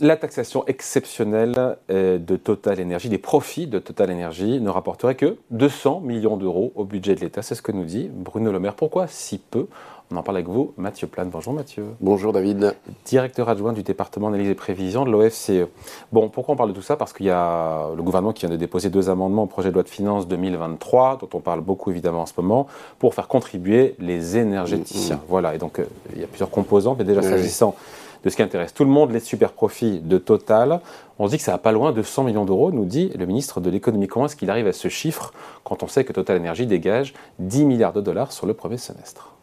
La taxation exceptionnelle euh, de Total Energy, des profits de Total Energy, ne rapporterait que 200 millions d'euros au budget de l'État. C'est ce que nous dit Bruno Le Maire. Pourquoi si peu? On en parle avec vous, Mathieu Plane. Bonjour Mathieu. Bonjour David. Directeur adjoint du département d'analyse et prévision de l'OFCE. Bon, pourquoi on parle de tout ça? Parce qu'il y a le gouvernement qui vient de déposer deux amendements au projet de loi de finances 2023, dont on parle beaucoup évidemment en ce moment, pour faire contribuer les énergéticiens. Mmh. Voilà, et donc euh, il y a plusieurs composants, mais déjà s'agissant de ce qui intéresse tout le monde, les super profits de Total. On se dit que ça va pas loin de 100 millions d'euros, nous dit le ministre de l'économie. Comment est-ce qu'il arrive à ce chiffre quand on sait que Total Energy dégage 10 milliards de dollars sur le premier semestre?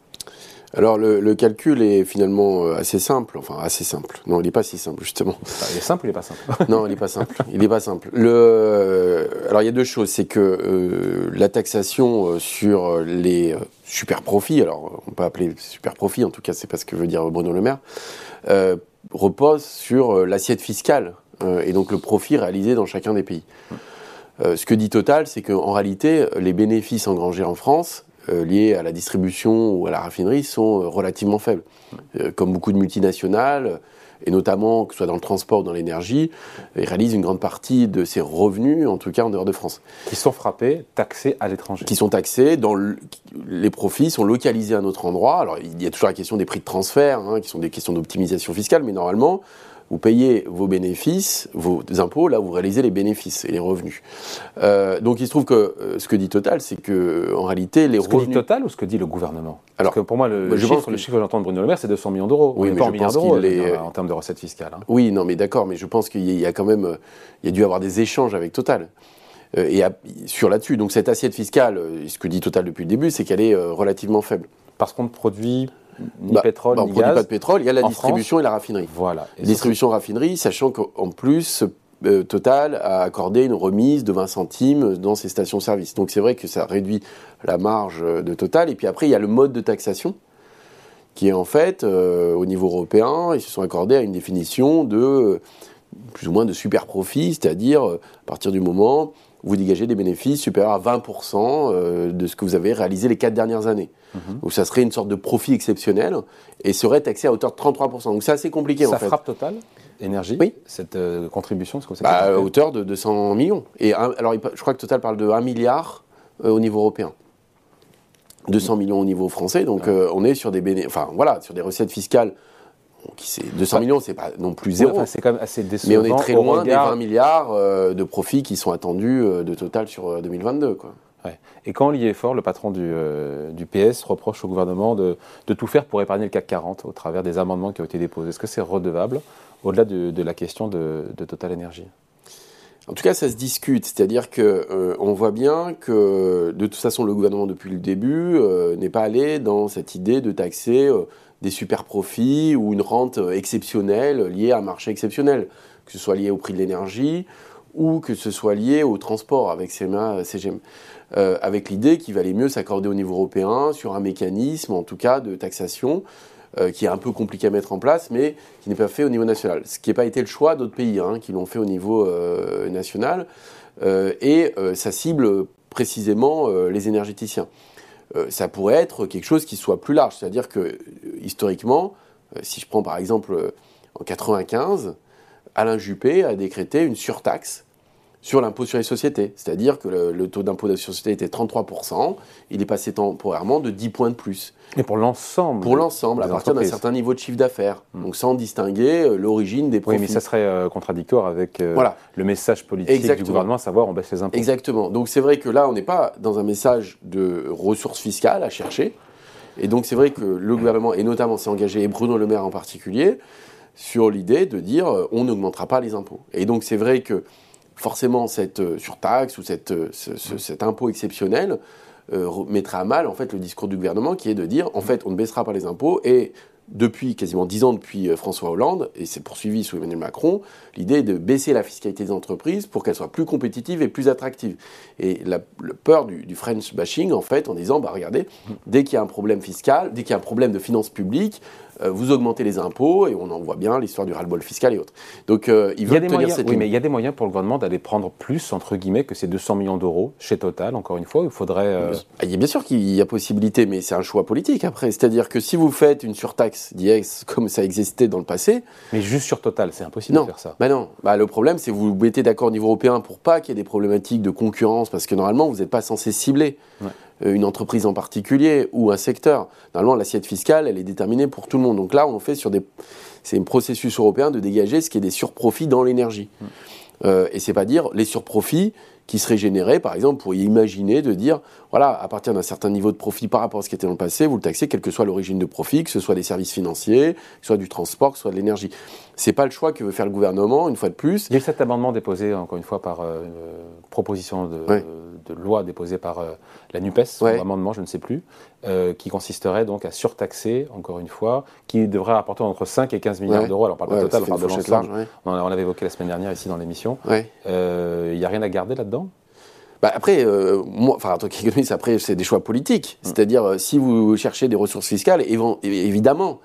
Alors le, calcul est finalement euh, assez simple, enfin assez simple. Non, il n'est pas si simple justement. il est simple ou il n'est pas simple? Non, il n'est pas simple. Il n'est pas simple. Le, alors il y a deux choses, c'est que euh, la taxation euh, sur les super profits, alors on peut appeler super profits, en tout cas c'est pas ce que veut dire Bruno Le Maire, repose sur l'assiette fiscale et donc le profit réalisé dans chacun des pays. ce que dit Total, c'est qu'en réalité, les bénéfices engrangés en France euh, liés à la distribution ou à la raffinerie sont euh, relativement faibles. Euh, comme beaucoup de multinationales, et notamment que ce soit dans le transport ou dans l'énergie, ils réalisent une grande partie de ces revenus, en tout cas en dehors de France. Qui sont frappés, taxés à l'étranger. Qui sont taxés, dans les profits sont localisés à un autre endroit. Alors il y a toujours la question des prix de transfert, hein, qui sont des questions d'optimisation fiscale, mais normalement, vous payez vos bénéfices, vos impôts, là vous réalisez les bénéfices et les revenus. Euh, donc il se trouve que euh, ce que dit Total, c'est que en réalité les ce revenus. Ce que dit Total ou ce que dit le gouvernement? Alors que pour moi le, bah, chiffre, le chiffre que j'entends de Bruno Le Maire, c'est 200 millions d'euros. Oui, mais pas en milliards d'euros en termes de recettes fiscales. Hein. Oui, non, mais d'accord, mais je pense qu'il y a quand même, il y a dû avoir des échanges avec Total. Euh, et sur là-dessus, donc cette assiette fiscale, ce que dit Total depuis le début, c'est qu'elle est relativement faible. Parce qu'on ne produit ni bah, pétrole, bah, ni on produit pas de pétrole, il y a la distribution et la raffinerie. Voilà. distribution raffinerie, sachant qu'en plus, euh, Total a accordé une remise de 20 centimes dans ses stations-service. Donc c'est vrai que ça réduit la marge de Total. Et puis après, il y a le mode de taxation qui est en fait, euh, au niveau européen, ils se sont accordés à une définition de plus ou moins de super profit, c'est-à-dire à partir du moment vous dégagez des bénéfices supérieurs à 20% euh, de ce que vous avez réalisé les quatre dernières années. Mhm. Donc ça serait une sorte de profit exceptionnel et serait taxé à hauteur de 33%. Donc c'est assez compliqué ça en fait. Ça frappe Total Énergie Oui. Cette euh, contribution, ce que bah, À hauteur de 200 millions. Et alors je crois que Total parle de 1 milliard euh, au niveau européen. 200 millions au niveau français, donc on est sur des enfin voilà, sur des recettes fiscales 200 millions, c'est pas non plus zéro. c'est quand même assez décevant. Mais on est très loin des 20 milliards euh, de profits qui sont attendus euh, de total sur 2022. Euh, quoi. Et quand Faure, le patron du, du, PS, reproche au gouvernement de, de, tout faire pour épargner le CAC 40 au travers des amendements qui ont été déposés, est-ce que c'est redevable au-delà de, de, la question de, de Total Energy? En tout cas, ça se discute, c'est-à-dire que on voit bien que de toute façon, le gouvernement depuis le début n'est pas allé dans cette idée de taxer des super profits ou une rente exceptionnelle liée à un marché exceptionnel, que ce soit lié au prix de l'énergie ou que ce soit lié au transport avec CMA, CGM, euh, avec l'idée qu'il valait mieux s'accorder au niveau européen sur un mécanisme, en tout cas, de taxation euh, qui est un peu compliqué à mettre en place, mais qui n'est pas fait au niveau national. Ce qui n'a pas été le choix d'autres pays hein, qui l'ont fait au niveau euh, national, et ça cible précisément les énergéticiens. Euh, ça pourrait être quelque chose qui soit plus large. C'est-à-dire que, euh, historiquement, euh, si je prends par exemple en 95, Alain Juppé a décrété une surtaxe sur l'impôt sur les sociétés. C'est-à-dire que le, taux d'impôt sur les sociétés était 33%, il est passé temporairement de 10 points de plus. Et pour l'ensemble Pour l'ensemble, à partir d'un certain niveau de chiffre d'affaires. Hmm. Donc sans distinguer euh, l'origine des profits. Oui, mais ça serait euh, contradictoire avec euh, le message politique du gouvernement, à savoir on baisse les impôts. Exactement. Donc c'est vrai que là, on n'est pas dans un message de ressources fiscales à chercher. Et donc c'est vrai que le gouvernement, et notamment s'est engagé, et Bruno Le Maire en particulier, sur l'idée de dire on n'augmentera pas les impôts. Et donc c'est vrai que forcément cette euh, surtaxe ou cette, euh, cet impôt exceptionnel euh, mettra à mal en fait le discours du gouvernement qui est de dire en fait on ne baissera pas les impôts et depuis quasiment dix ans depuis François Hollande, et c'est poursuivi sous Emmanuel Macron, l'idée est de baisser la fiscalité des entreprises pour qu'elles soient plus compétitives et plus attractives. Et la, peur du, French bashing, en fait, en disant, bah regardez, dès qu'il y a un problème fiscal, dès qu'il y a un problème de finances publiques, vous augmentez les impôts, et on en voit bien l'histoire du ras-le-bol fiscal et autres. Donc, euh, il, y a des moyens, oui, mais il y a des moyens pour le gouvernement d'aller prendre plus, entre guillemets, que ces 200 millions d'euros chez Total, encore une fois, il faudrait... Euh, il y a bien sûr qu'il y a possibilité, mais c'est un choix politique après. C'est-à-dire que si vous faites une surtaxe d'IEX comme ça existait dans le passé... Mais juste sur Total, c'est impossible de faire ça. Bah non, bah, le problème c'est que vous vous mettez d'accord au niveau européen pour pas qu'il y ait des problématiques de concurrence, parce que normalement vous n'êtes pas censé cibler. Euh, une entreprise en particulier ou un secteur. Normalement, l'assiette fiscale, elle est déterminée pour tout le monde. Donc là, on fait sur des. C'est un processus européen de dégager ce qui est des surprofits dans l'énergie. Mm. Euh, et c'est pas dire les surprofits qui seraient générés, par exemple, pour y imaginer de dire, voilà, à partir d'un certain niveau de profit par rapport à ce qui était dans le passé, vous le taxez, quelle que soit l'origine de profit, que ce soit des services financiers, que ce soit du transport, que ce soit de l'énergie. C'est pas le choix que veut faire le gouvernement, une fois de plus. Il y a eu cet amendement déposé, encore une fois, par euh, proposition de, de loi déposée par euh, la NUPES, ou amendement, je ne sais plus, euh, qui consisterait donc à surtaxer, encore une fois, qui devrait rapporter entre 5 et 15 milliards d'euros. Alors, on parle pas total, on parle de l'ensemble. On, on l'avait évoqué la semaine dernière ici dans l'émission. Euh, il n'y a rien à garder là-dedans? Bah après, moi, enfin, en tant qu'économiste, après, c'est des choix politiques. Mm. C'est-à-dire, si vous cherchez des ressources fiscales, évidemment,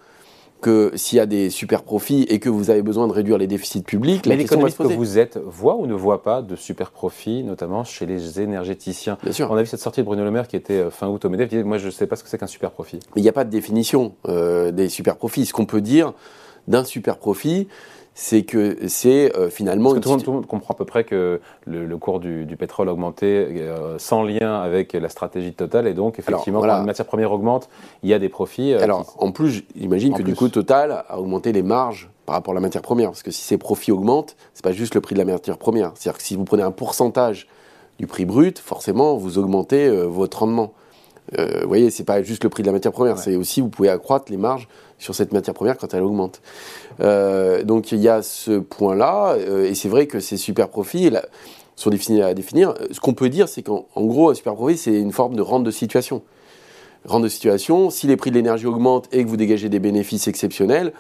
que s'il y a des super profits et que vous avez besoin de réduire les déficits publics, Mais l'économiste que vous êtes voit ou ne voit pas de super profits, notamment chez les énergéticiens? Bien sûr. On a vu cette sortie de Bruno Le Maire qui était euh, fin août au MEDEF, qui disait Moi, je ne sais pas ce que c'est qu'un super profit. Mais il n'y a pas de définition euh, des super profits. Ce qu'on peut dire d'un super profit, c'est que c'est euh, finalement. Parce que tout, le monde, comprend à peu près que le, cours du, pétrole a augmenté euh, sans lien avec la stratégie Total, et donc effectivement, quand la matière première augmente, il y a des profits. Euh, Alors, en plus, j'imagine que du coup, Total a augmenté les marges par rapport à la matière première, parce que si ces profits augmentent, c'est pas juste le prix de la matière première. C'est-à-dire que si vous prenez un pourcentage du prix brut, forcément, vous augmentez votre rendement. Vous voyez, c'est pas juste le prix de la matière première, c'est aussi vous pouvez accroître les marges sur cette matière première quand elle augmente. Euh, donc il y a ce point-là, euh, et c'est vrai que ces super profits là, sont difficiles à définir. Ce qu'on peut dire, c'est qu'en gros, un super profit, c'est une forme de rente de situation. Rente de situation, si les prix de l'énergie augmentent et que vous dégagez des bénéfices exceptionnels,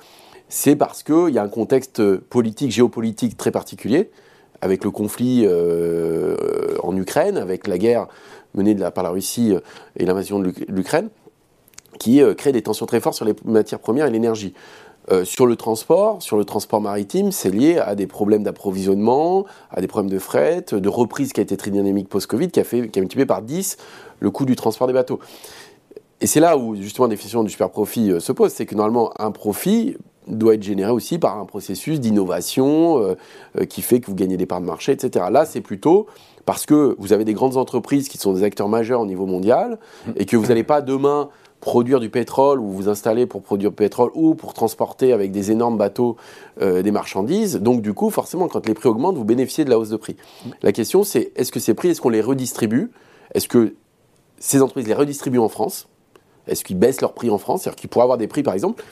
c'est parce qu'il y a un contexte politique, géopolitique très particulier, avec le conflit euh, en Ukraine, avec la guerre menée par la Russie et l'invasion de l'Ukraine qui euh, crée des tensions très fortes sur les matières premières et l'énergie. Euh, sur le transport, sur le transport maritime, c'est lié à des problèmes d'approvisionnement, à des problèmes de fret, de reprise qui a été très dynamique post-Covid, qui a, fait, qui a multiplié par 10 le coût du transport des bateaux. Et c'est là où justement la définition du super profit euh, se pose, c'est que normalement un profit doit être généré aussi par un processus d'innovation qui fait que vous gagnez des parts de marché, etc. Là, c'est plutôt parce que vous avez des grandes entreprises qui sont des acteurs majeurs au niveau mondial et que vous n'allez pas demain produire du pétrole ou vous installer pour produire du pétrole ou pour transporter avec des énormes bateaux euh, des marchandises. Donc du coup, forcément, quand les prix augmentent, vous bénéficiez de la hausse de prix. La question, c'est est-ce que ces prix, est-ce qu'on les redistribue? Est-ce que ces entreprises les redistribuent en France? Est-ce qu'ils baissent leurs prix en France? C'est-à-dire qu'ils pourraient avoir des prix, par exemple,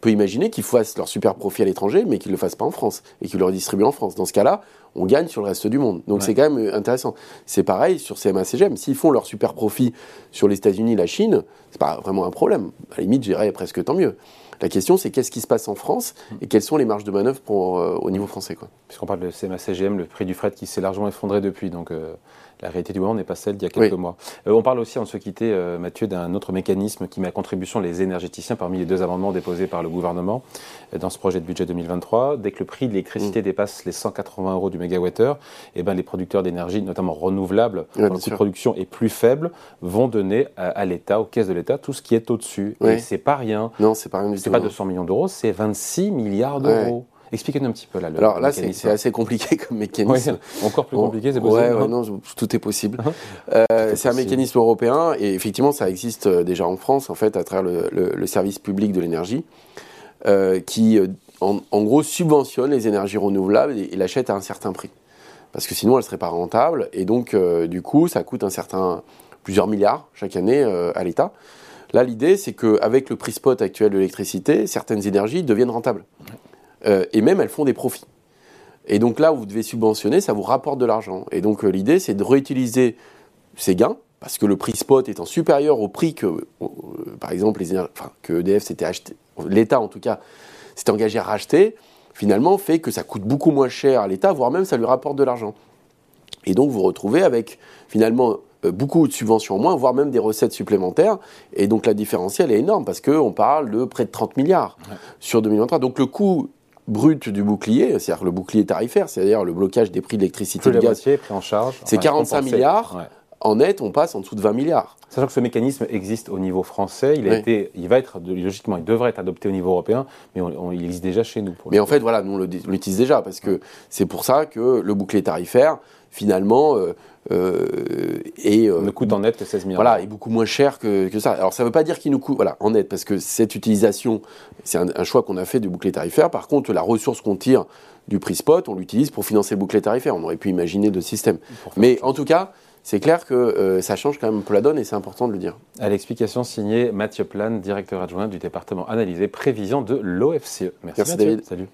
peut imaginer qu'ils fassent leur super profit à l'étranger, mais qu'ils ne le fassent pas en France et qu'ils le redistribuent en France. Dans ce cas-là, on gagne sur le reste du monde. Donc c'est quand même euh, intéressant. C'est pareil sur CMA-CGM. S'ils font leur super profit sur les États-Unis, la Chine, c'est pas vraiment un problème. À la limite, j'irais presque tant mieux. La question, c'est qu'est-ce qui se passe en France et quelles sont les marges de manœuvre pour, euh, au niveau français. Puisqu'on parle de CMA-CGM, le prix du fret qui s'est largement effondré depuis. Donc, euh, la réalité du moment n'est pas celle d'il y a quelques mois. Euh, on parle aussi, en se quitter, Mathieu, d'un autre mécanisme qui met à contribution les énergéticiens parmi les deux amendements déposés par le gouvernement dans ce projet de budget 2023. Dès que le prix de l'électricité mmh. dépasse les 180 euros du mégawattheure, eh ben, les producteurs d'énergie, notamment renouvelables, dont le coût de production est plus faible, vont donner à, l'État, aux caisses de l'État, tout ce qui est au-dessus. Et c'est pas rien. Non, c'est pas rien C'est pas 200 millions d'euros, c'est 26 milliards d'euros. Expliquez-nous un petit peu là. Le Alors là, c'est assez compliqué comme mécanisme. encore plus compliqué, c'est possible. Ouais, non, tout est possible. euh, c'est un mécanisme européen et effectivement, ça existe euh, déjà en France, en fait, à travers le, service public de l'énergie, euh, qui, en, gros, subventionne les énergies renouvelables et, l'achète à un certain prix. Parce que sinon, elle ne serait pas rentable et donc, du coup, ça coûte un certain plusieurs milliards chaque année à l'État. Là, l'idée, c'est qu'avec le prix spot actuel de l'électricité, certaines énergies deviennent rentables. Euh, et même elles font des profits. Et donc là où vous devez subventionner, ça vous rapporte de l'argent. Et donc euh, l'idée, c'est de réutiliser ces gains, parce que le prix spot étant supérieur au prix que, euh, par exemple, les, enfin, que EDF s'était acheté, l'État en tout cas, s'était engagé à racheter, finalement fait que ça coûte beaucoup moins cher à l'État, voire même ça lui rapporte de l'argent. Et donc vous vous retrouvez avec finalement beaucoup de subventions en moins, voire même des recettes supplémentaires. Et donc la différentielle est énorme parce qu'on parle de près de 30 milliards sur 2023. Donc le coût brut du bouclier, c'est-à-dire le bouclier tarifaire, c'est-à-dire le blocage des prix de l'électricité et du gaz, pris en charge. c'est 45 milliards. En net, on passe en dessous de 20 milliards. Sachant que ce mécanisme existe au niveau français, il, a été, il va être, logiquement, il devrait être adopté au niveau européen, mais on, il existe déjà chez nous. mais en fait, voilà, nous on l'utilise déjà, parce que c'est pour ça que le bouclier tarifaire, finalement, euh, euh, et, euh, ne coûte en net que 16 milliards. Voilà, est beaucoup moins cher que, que ça. Alors ça ne veut pas dire qu'il nous coûte, voilà, en net, parce que cette utilisation, c'est un, choix qu'on a fait du bouclier tarifaire. Par contre, la ressource qu'on tire du prix spot, on l'utilise pour financer le bouclier tarifaire. On aurait pu imaginer d'autres systèmes. Mais en tout cas, c'est clair que euh, ça change quand même un peu la donne et c'est important de le dire. À l'explication signée Mathieu Plan, directeur adjoint du département analysé prévision de l'OFCE. Merci, Merci David. Salut.